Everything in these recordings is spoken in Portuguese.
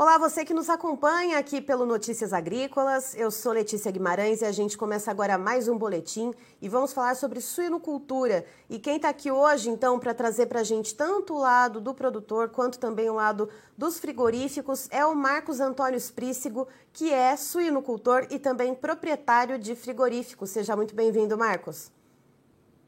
Olá, você que nos acompanha aqui pelo Notícias Agrícolas. Eu sou Letícia Guimarães e a gente começa agora mais um boletim e vamos falar sobre suinocultura. E quem está aqui hoje, então, para trazer para a gente tanto o lado do produtor quanto também o lado dos frigoríficos é o Marcos Antônio Esprícigo, que é suinocultor e também proprietário de frigorífico. Seja muito bem-vindo, Marcos.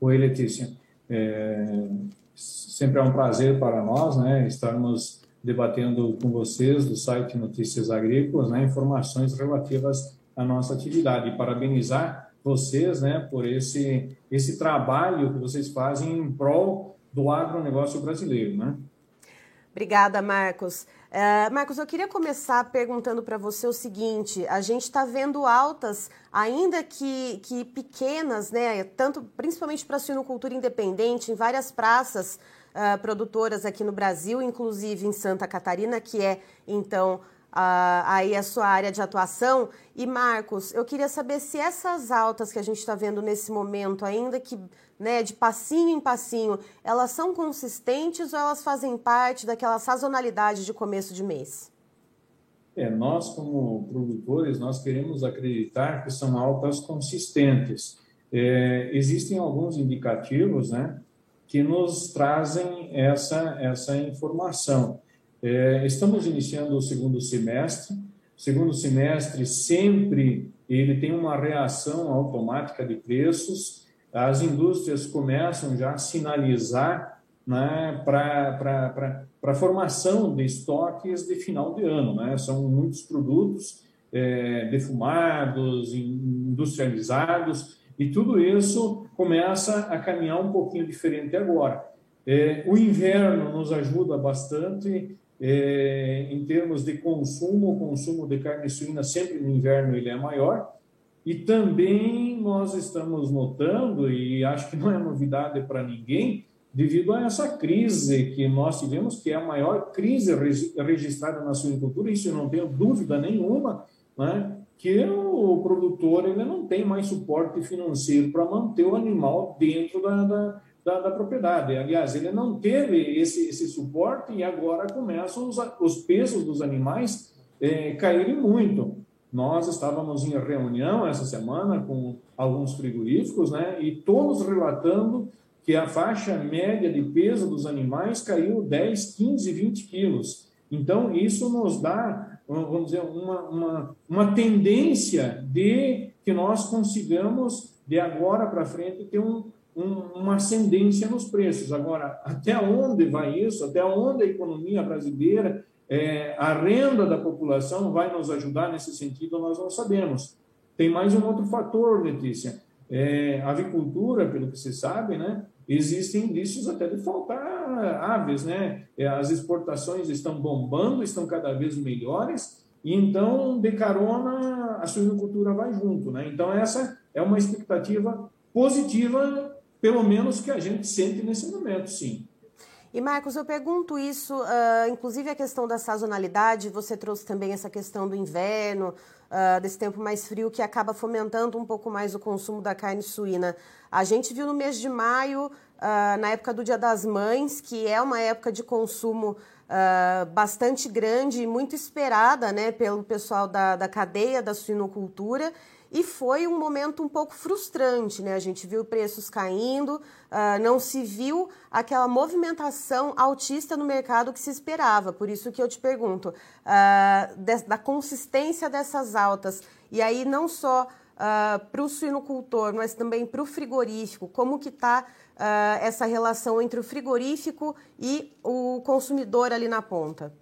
Oi, Letícia. É... Sempre é um prazer para nós né, estarmos debatendo com vocês do site Notícias Agrícolas, né, informações relativas à nossa atividade. E parabenizar vocês, né, por esse esse trabalho que vocês fazem em prol do agronegócio brasileiro, né? Obrigada, Marcos. Uh, Marcos, eu queria começar perguntando para você o seguinte: a gente está vendo altas, ainda que, que pequenas, né? Tanto, principalmente para a suinocultura independente, em várias praças uh, produtoras aqui no Brasil, inclusive em Santa Catarina, que é então uh, aí a sua área de atuação. E Marcos, eu queria saber se essas altas que a gente está vendo nesse momento, ainda que né, de passinho em passinho, elas são consistentes ou elas fazem parte daquela sazonalidade de começo de mês? É, nós como produtores, nós queremos acreditar que são altas consistentes. É, existem alguns indicativos, né, que nos trazem essa, essa informação. É, estamos iniciando o segundo semestre. Segundo semestre sempre ele tem uma reação automática de preços. As indústrias começam já a sinalizar né, para a formação de estoques de final de ano. Né? São muitos produtos é, defumados, industrializados, e tudo isso começa a caminhar um pouquinho diferente agora. É, o inverno nos ajuda bastante é, em termos de consumo, o consumo de carne suína sempre no inverno ele é maior, e também nós estamos notando, e acho que não é novidade para ninguém, devido a essa crise que nós tivemos, que é a maior crise registrada na suinocultura, isso eu não tenho dúvida nenhuma, né? Que o produtor ele não tem mais suporte financeiro para manter o animal dentro da, da, da, da, propriedade. Aliás, ele não teve esse, esse suporte e agora começam os, os pesos dos animais é, caírem muito. Nós estávamos em reunião essa semana com alguns frigoríficos, né, e todos relatando que a faixa média de peso dos animais caiu 10, 15, 20 quilos. Então, isso nos dá vamos dizer, uma, uma, uma tendência de que nós consigamos, de agora para frente, ter um, um, uma ascendência nos preços. Agora, até onde vai isso? Até onde a economia brasileira, é, a renda da população vai nos ajudar nesse sentido, nós não sabemos. Tem mais um outro fator, Letícia. É, a avicultura, pelo que se sabe, né, existem indícios até de faltar aves, né? É, as exportações estão bombando, estão cada vez melhores, e então, de carona, a suinocultura vai junto, né? Então, essa é uma expectativa positiva, pelo menos que a gente sente nesse momento, sim. E Marcos, eu pergunto isso, uh, inclusive a questão da sazonalidade, você trouxe também essa questão do inverno, uh, desse tempo mais frio, que acaba fomentando um pouco mais o consumo da carne suína. A gente viu no mês de maio, uh, na época do Dia das Mães, que é uma época de consumo bastante grande e muito esperada né, pelo pessoal da, da cadeia da suinocultura, e foi um momento um pouco frustrante, né? A gente viu preços caindo, uh, não se viu aquela movimentação altista no mercado que se esperava. Por isso que eu te pergunto, uh, de, da consistência dessas altas, e aí não só uh, para o suinocultor, mas também para o frigorífico, como que está essa relação entre o frigorífico e o consumidor ali na ponta?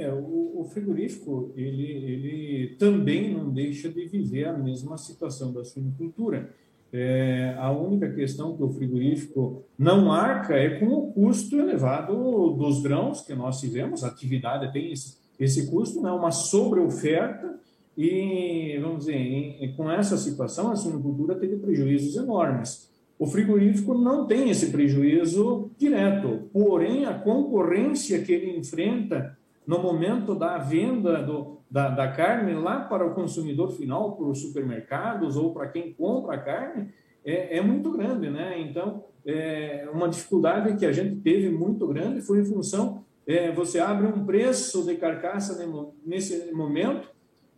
É, o, o, frigorífico ele, ele também não deixa de viver a mesma situação da suinocultura. É, a única questão que o frigorífico não arca é com o custo elevado dos grãos que nós tivemos. A atividade tem esse, esse custo, né, uma sobreoferta, e, vamos dizer, em, com essa situação, a suinocultura teve prejuízos enormes. O frigorífico não tem esse prejuízo direto, porém, a concorrência que ele enfrenta no momento da venda do, da, da carne lá para o consumidor final, para os supermercados ou para quem compra a carne, é, é muito grande, né? Então, é, uma dificuldade que a gente teve muito grande foi em função é, você abre um preço de carcaça nesse momento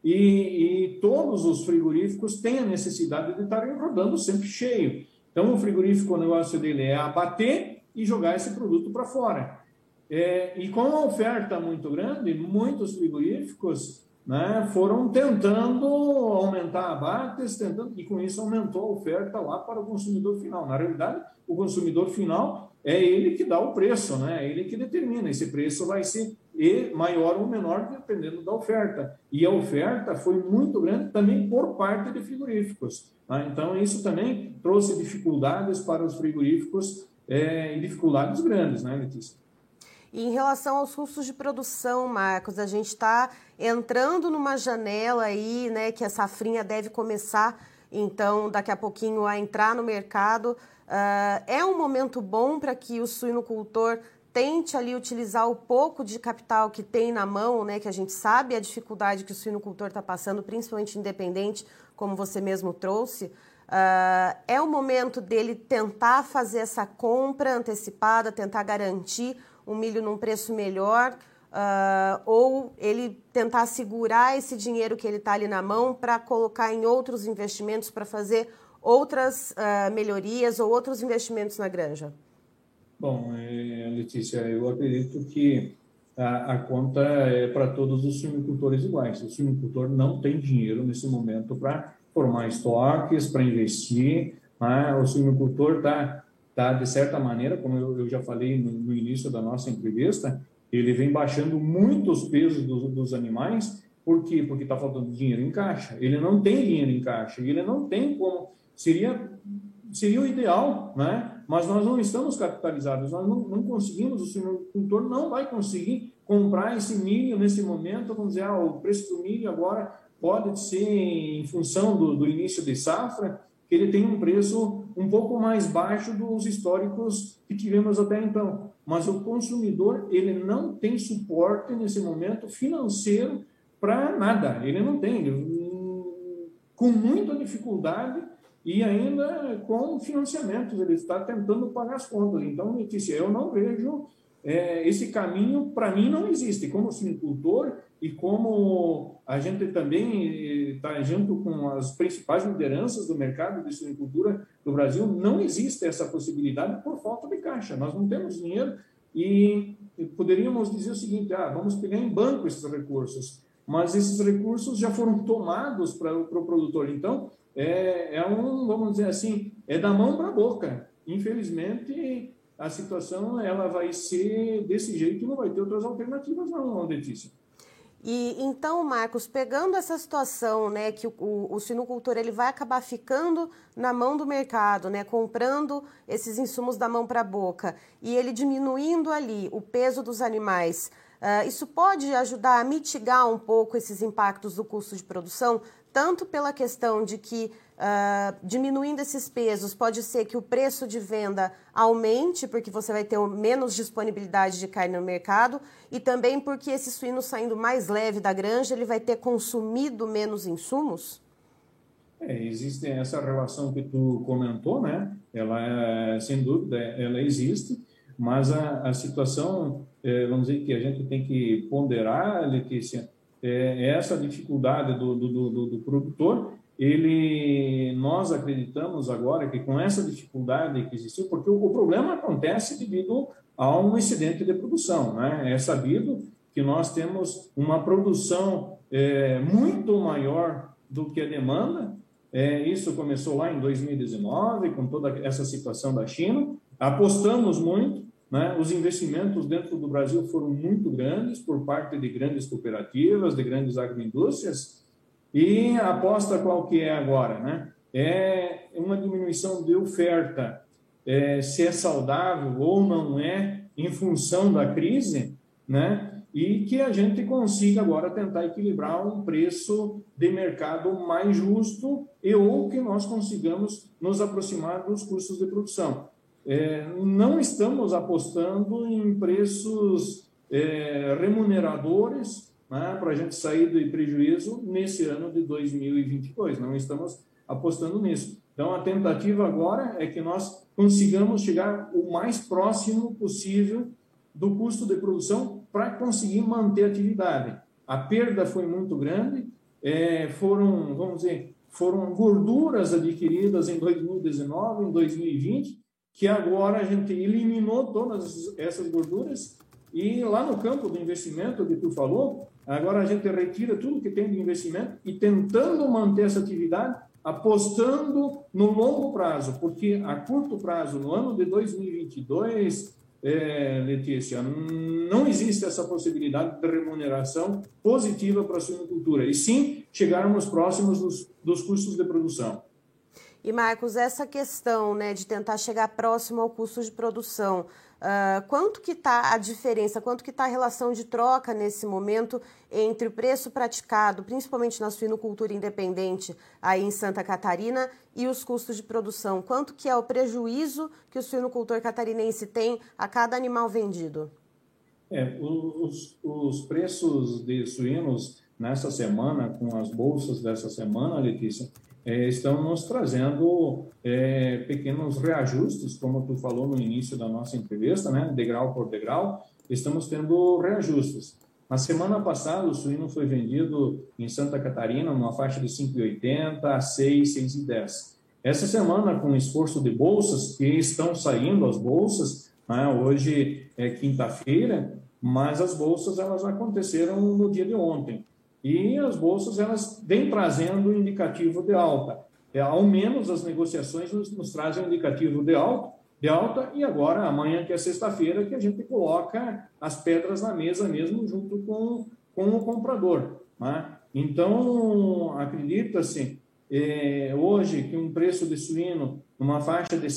e, e, todos os frigoríficos têm a necessidade de estarem rodando sempre cheio. Então, o frigorífico, o negócio dele é abater e jogar esse produto para fora. É, e com a oferta muito grande, muitos frigoríficos né, foram tentando aumentar abates, tentando, e com isso aumentou a oferta lá para o consumidor final. Na realidade, o consumidor final é ele que dá o preço, né? é ele que determina. Esse preço vai ser maior ou menor dependendo da oferta. E a oferta foi muito grande também por parte de frigoríficos. Tá? Então, isso também trouxe dificuldades para os frigoríficos é, e dificuldades grandes, né, Letícia? E em relação aos custos de produção, Marcos, a gente está entrando numa janela aí, né, que a safrinha deve começar, então, daqui a pouquinho a entrar no mercado. Uh, é um momento bom para que o suinocultor tente ali utilizar o pouco de capital que tem na mão, né, que a gente sabe a dificuldade que o suinocultor está passando, principalmente independente, como você mesmo trouxe. Uh, é o momento dele tentar fazer essa compra antecipada, tentar garantir o milho num preço melhor, uh, ou ele tentar segurar esse dinheiro que ele está ali na mão para colocar em outros investimentos, para fazer outras uh, melhorias ou outros investimentos na granja? Bom, é, Letícia, eu acredito que a, a conta é para todos os suinicultores iguais. O suinicultor não tem dinheiro nesse momento para formar estoques, para investir. Né? O suinicultor está tá, de certa maneira, como eu, eu já falei no, no, início da nossa entrevista, ele vem baixando muito os pesos dos, animais, por quê? Porque está faltando dinheiro em caixa. Ele não tem dinheiro em caixa, ele não tem como. Seria, seria o ideal, né? mas nós não estamos capitalizados, nós não, não conseguimos, o suinocultor não vai conseguir comprar esse milho nesse momento, vamos dizer, ah, o preço do milho agora pode ser em função do, do início de safra, ele tem um preço um pouco mais baixo dos históricos que tivemos até então. Mas o consumidor, ele não tem suporte nesse momento financeiro para nada. Ele não tem. Ele, com muita dificuldade e ainda com financiamentos. Ele está tentando pagar as contas. Então, Letícia, eu não vejo é, esse caminho, para mim, não existe. Como sinicultor, e como a gente também está junto com as principais lideranças do mercado de suinicultura do Brasil, não existe essa possibilidade por falta de caixa. Nós não temos dinheiro e poderíamos dizer o seguinte: ah, vamos pegar em banco esses recursos, mas esses recursos já foram tomados para o pro produtor. Então, é, é um, vamos dizer assim, é da mão para a boca. Infelizmente, a situação ela vai ser desse jeito, não vai ter outras alternativas, não, Letícia. E então, Marcos, pegando essa situação, né, que o, o, o sinocultor ele vai acabar ficando na mão do mercado, né, comprando esses insumos da mão para a boca e ele diminuindo ali o peso dos animais, uh, isso pode ajudar a mitigar um pouco esses impactos do custo de produção, tanto pela questão de que Uh, diminuindo esses pesos, pode ser que o preço de venda aumente, porque você vai ter menos disponibilidade de carne no mercado, e também porque esse suíno saindo mais leve da granja, ele vai ter consumido menos insumos? É, existe essa relação que tu comentou, né? Ela, é, sem dúvida, ela existe, mas a, a situação, é, vamos dizer que a gente tem que ponderar, Letícia, é, essa dificuldade do, do, do, do produtor ele, nós acreditamos agora que com essa dificuldade que existiu, porque o, o problema acontece devido a um excedente de produção, né? É sabido que nós temos uma produção é, muito maior do que a demanda. É, isso começou lá em 2019, com toda essa situação da China. Apostamos muito, né? os investimentos dentro do Brasil foram muito grandes por parte de grandes cooperativas, de grandes agroindústrias, e aposta qual que é agora? Né? É uma diminuição de oferta. É, se é saudável ou não é, em função da crise, né? e que a gente consiga agora tentar equilibrar um preço de mercado mais justo e ou que nós consigamos nos aproximar dos custos de produção. É, não estamos apostando em preços é, remuneradores né, para a gente sair do prejuízo nesse ano de 2022. Não estamos apostando nisso. Então, a tentativa agora é que nós consigamos chegar o mais próximo possível do custo de produção para conseguir manter a atividade. A perda foi muito grande, é, foram, vamos dizer, foram gorduras adquiridas em 2019, em 2020, que agora a gente eliminou todas essas gorduras e lá no campo do investimento que tu falou, agora a gente retira tudo que tem de investimento e tentando manter essa atividade, apostando no longo prazo, porque a curto prazo, no ano de 2022, é, Letícia, não existe essa possibilidade de remuneração positiva para a suinocultura, e sim chegarmos próximos dos, dos custos de produção. E, Marcos, essa questão né, de tentar chegar próximo ao custo de produção, uh, quanto que está a diferença, quanto que está a relação de troca nesse momento entre o preço praticado, principalmente na suinocultura independente aí em Santa Catarina, e os custos de produção? Quanto que é o prejuízo que o suinocultor catarinense tem a cada animal vendido? É, os, os preços de suínos nessa semana, com as bolsas dessa semana, Letícia, é, trazendo é, pequenos reajustes, como tu falou no início da nossa entrevista, né, degrau por degrau, estamos tendo reajustes. Na semana passada, o suíno foi vendido em Santa Catarina numa faixa de 5,80 a 6, 6,10. Essa semana, com o esforço de bolsas, que estão saindo as bolsas, né, hoje é quinta-feira, mas as bolsas elas aconteceram no dia de ontem e as bolsas elas vêm trazendo indicativo de alta. É, ao menos as negociações nos, nos trazem um indicativo de alta, de alta, e agora, amanhã, que é sexta-feira, que a gente coloca as pedras na mesa mesmo junto com, com o comprador. Né? Então, acredita-se, é, hoje, que um preço de suíno numa faixa de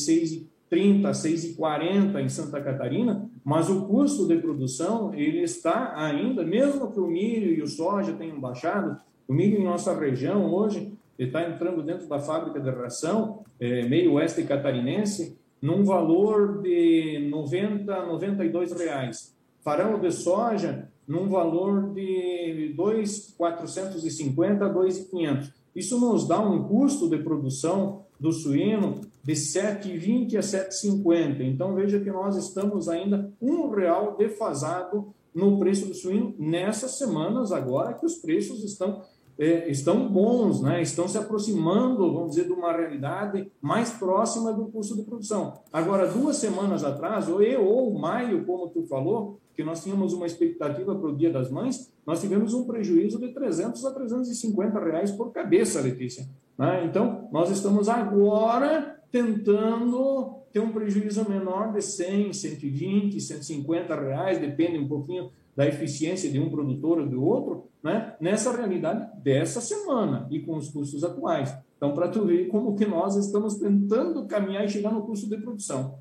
6,30, 6,40 em Santa Catarina, mas o custo de produção ele está ainda, mesmo que o milho e o soja tenham baixado, o milho em nossa região hoje está entrando dentro da fábrica de ração, é, meio oeste catarinense, num valor de 90, 92 reais. Farão de soja num valor de 2,450 a 2,500. Isso nos dá um custo de produção do suíno de 7,20 a 7,50. Então veja que nós estamos ainda um real defasado no preço do suíno nessas semanas agora que os preços estão é, estão bons, né? estão se aproximando, vamos dizer, de uma realidade mais próxima do custo de produção. Agora, duas semanas atrás, ou, eu, ou maio, como tu falou, que nós tínhamos uma expectativa para o Dia das Mães, nós tivemos um prejuízo de 300 a 350 reais por cabeça, Letícia. Né? Então, nós estamos agora tentando ter um prejuízo menor de 100, 120, 150 reais, depende um pouquinho da eficiência de um produtor ou do outro, né? nessa realidade dessa semana e com os custos atuais. Então, para tu ver como que nós estamos tentando caminhar e chegar no custo de produção.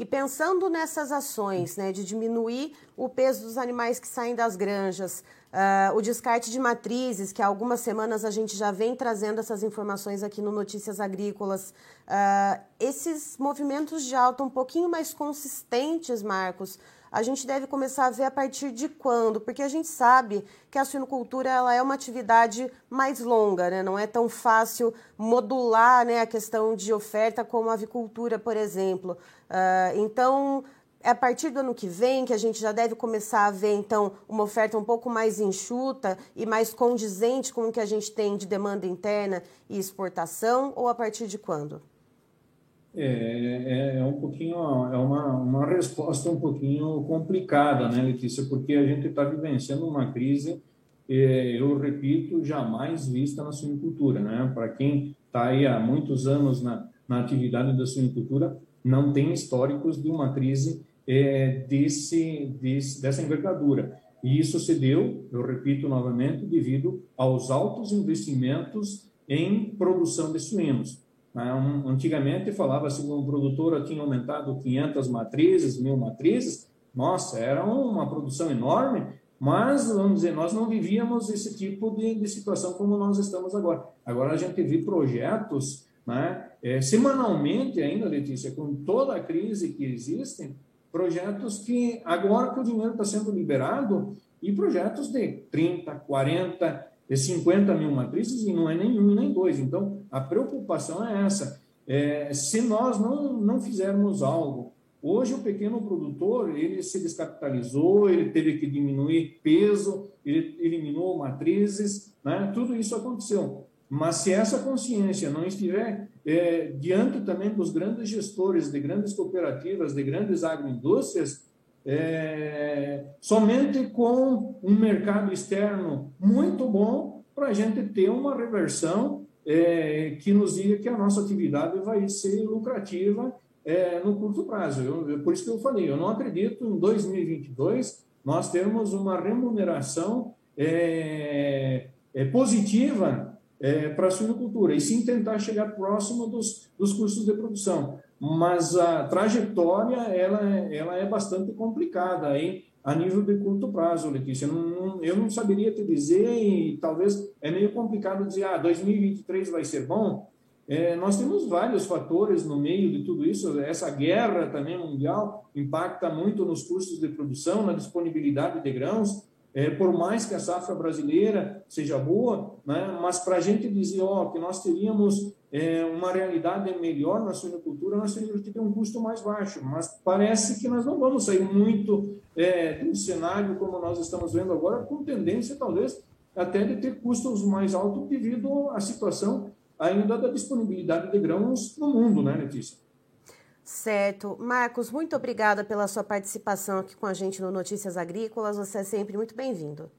E pensando nessas ações, né, de diminuir o peso dos animais que saem das granjas, uh, o descarte de matrizes, que há algumas semanas a gente já vem trazendo essas informações aqui no Notícias Agrícolas, uh, esses movimentos de alta um pouquinho mais consistentes, Marcos, a gente deve começar a ver a partir de quando? Porque a gente sabe que a suinocultura ela é uma atividade mais longa, né? não é tão fácil modular né, a questão de oferta como a avicultura, por exemplo. Uh, então, é a partir do ano que vem que a gente já deve começar a ver, então, uma oferta um pouco mais enxuta e mais condizente com o que a gente tem de demanda interna e exportação, ou a partir de quando? É, é, é, um pouquinho, é uma, uma resposta um pouquinho complicada, né, Letícia? Porque a gente está vivenciando uma crise, é, eu repito, jamais vista na suinicultura, né? Para quem está aí há muitos anos na, na atividade da suinicultura, não tem históricos de uma crise é, desse, desse, dessa envergadura. E isso se deu, eu repito novamente, devido aos altos investimentos em produção de suínos. Né? Antigamente falava-se que um produtor tinha aumentado 500 matrizes, mil matrizes. Nossa, era uma produção enorme, mas, vamos dizer, nós não vivíamos esse tipo de, de situação como nós estamos agora. Agora a gente vê projetos, né, é, semanalmente ainda, Letícia, com toda a crise que existe, projetos que agora que o dinheiro está sendo liberado, e projetos de 30, 40, de 50 mil matrizes e não é nenhum nem dois. Então, a preocupação é essa. É, se nós não, não fizermos algo Hoje o pequeno produtor ele se descapitalizou, ele teve que diminuir peso, ele eliminou matrizes, né? tudo isso aconteceu. Mas se essa consciência não estiver é, diante também dos grandes gestores de grandes cooperativas, de grandes agroindústrias, é, somente com um mercado externo muito bom para a gente ter uma reversão é, que nos diga que a nossa atividade vai ser lucrativa é, no curto prazo. Eu, por isso que eu falei, eu não acredito em 2022 nós termos uma remuneração é, é positiva é, para a suinocultura, e sim tentar chegar próximo dos, dos custos de produção. Mas a trajetória ela, ela é bastante complicada hein, a nível de curto prazo, Letícia. Eu não, eu não saberia te dizer, e talvez é meio complicado dizer, ah, 2023 vai ser bom, é, nós temos vários fatores no meio de tudo isso. Essa guerra também mundial impacta muito nos custos de produção, na disponibilidade de grãos. É, por mais que a safra brasileira seja boa, né, mas para a gente dizer ó, que nós teríamos é, uma realidade melhor na suinocultura, nós teríamos que ter um custo mais baixo. Mas parece que nós não vamos sair muito é, de um cenário como nós estamos vendo agora, com tendência talvez até de ter custos mais altos devido à situação ainda da disponibilidade de grãos no mundo, né, Letícia? Certo. Marcos, muito obrigada pela sua participação aqui com a gente no Notícias Agrícolas. Você é sempre muito bem-vindo.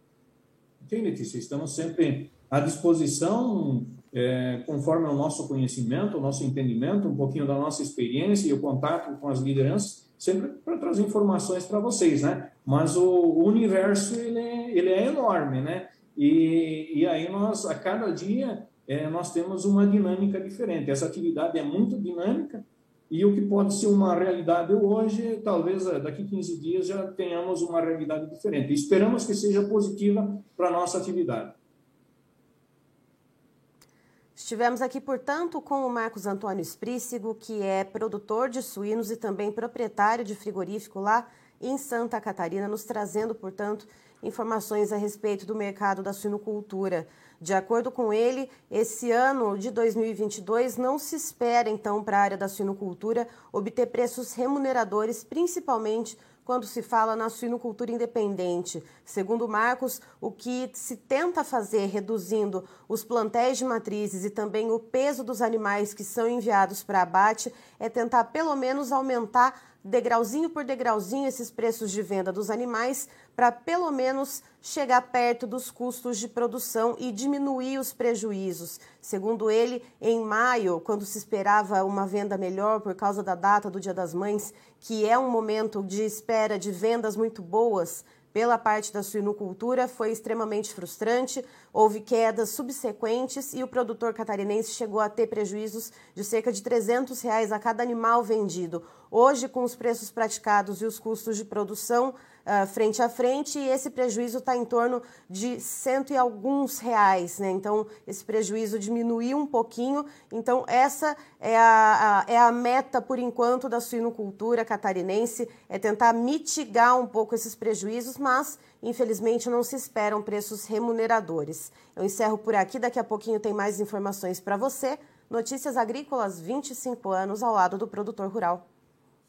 Ok, Letícia, estamos sempre à disposição, é, conforme o nosso conhecimento, o nosso entendimento, um pouquinho da nossa experiência e o contato com as lideranças, sempre para trazer informações para vocês, né? Mas o, o universo, ele é, ele é enorme, né? E, e aí nós, a cada dia, é, nós temos uma dinâmica diferente. Essa atividade é muito dinâmica e o que pode ser uma realidade hoje, talvez é, daqui 15 dias já tenhamos uma realidade diferente. Esperamos que seja positiva para a nossa atividade. Estivemos aqui, portanto, com o Marcos Antônio Esprícigo, que é produtor de suínos e também proprietário de frigorífico lá em Santa Catarina, nos trazendo, portanto, informações a respeito do mercado da suinocultura. De acordo com ele, esse ano de 2022 não se espera, então, para a área da suinocultura obter preços remuneradores, principalmente quando se fala na suinocultura independente. Segundo Marcos, o que se tenta fazer reduzindo os plantéis de matrizes e também o peso dos animais que são enviados para abate é tentar pelo menos aumentar degrauzinho por degrauzinho esses preços de venda dos animais para pelo menos chegar perto dos custos de produção e diminuir os prejuízos. Segundo ele, em maio, quando se esperava uma venda melhor por causa da data do Dia das Mães, que é um momento de espera de vendas muito boas, pela parte da suinocultura foi extremamente frustrante, houve quedas subsequentes e o produtor catarinense chegou a ter prejuízos de cerca de 300 reais a cada animal vendido. Hoje, com os preços praticados e os custos de produção, uh, frente a frente e esse prejuízo está em torno de cento e alguns reais, né? Então, esse prejuízo diminuiu um pouquinho. Então, essa é a, a, é a meta, por enquanto, da suinocultura catarinense, é tentar mitigar um pouco esses prejuízos, mas, infelizmente, não se esperam preços remuneradores. Eu encerro por aqui, daqui a pouquinho tem mais informações para você. Notícias Agrícolas, 25 anos ao lado do produtor rural.